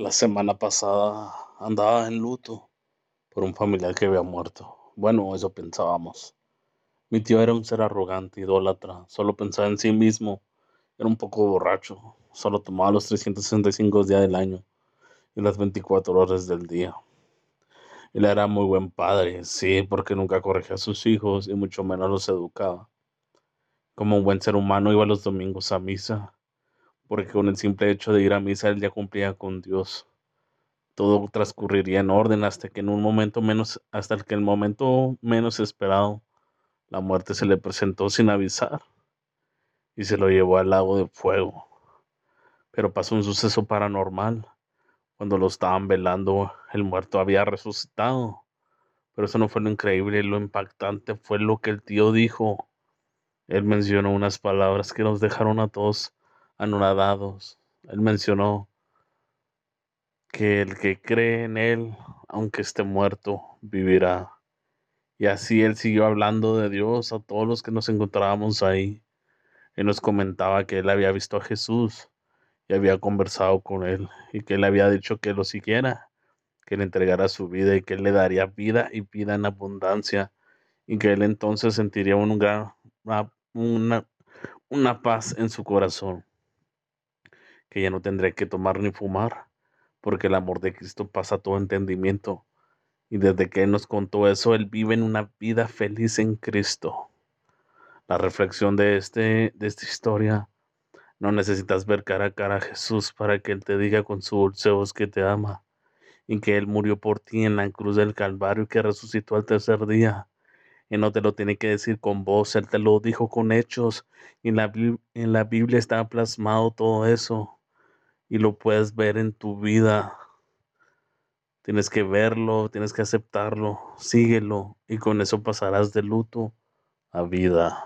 La semana pasada andaba en luto por un familiar que había muerto. Bueno, eso pensábamos. Mi tío era un ser arrogante, idólatra, solo pensaba en sí mismo. Era un poco borracho, solo tomaba los 365 días del año y las 24 horas del día. Él era muy buen padre, sí, porque nunca corregía a sus hijos y mucho menos los educaba. Como un buen ser humano iba los domingos a misa porque con el simple hecho de ir a misa él ya cumplía con Dios. Todo transcurriría en orden hasta que en un momento menos, hasta que el momento menos esperado, la muerte se le presentó sin avisar y se lo llevó al lago de fuego. Pero pasó un suceso paranormal. Cuando lo estaban velando, el muerto había resucitado. Pero eso no fue lo increíble, lo impactante fue lo que el tío dijo. Él mencionó unas palabras que nos dejaron a todos anonadados. Él mencionó que el que cree en Él, aunque esté muerto, vivirá. Y así Él siguió hablando de Dios a todos los que nos encontrábamos ahí. Él nos comentaba que Él había visto a Jesús y había conversado con Él y que Él había dicho que lo siguiera, que le entregara su vida y que Él le daría vida y vida en abundancia y que Él entonces sentiría un gran, una, una paz en su corazón que ya no tendré que tomar ni fumar, porque el amor de Cristo pasa todo entendimiento. Y desde que Él nos contó eso, Él vive en una vida feliz en Cristo. La reflexión de, este, de esta historia, no necesitas ver cara a cara a Jesús para que Él te diga con su dulce voz que te ama y que Él murió por ti en la cruz del Calvario y que resucitó al tercer día. Y no te lo tiene que decir con voz, Él te lo dijo con hechos. Y en la Biblia está plasmado todo eso y lo puedes ver en tu vida. Tienes que verlo, tienes que aceptarlo, síguelo y con eso pasarás de luto a vida.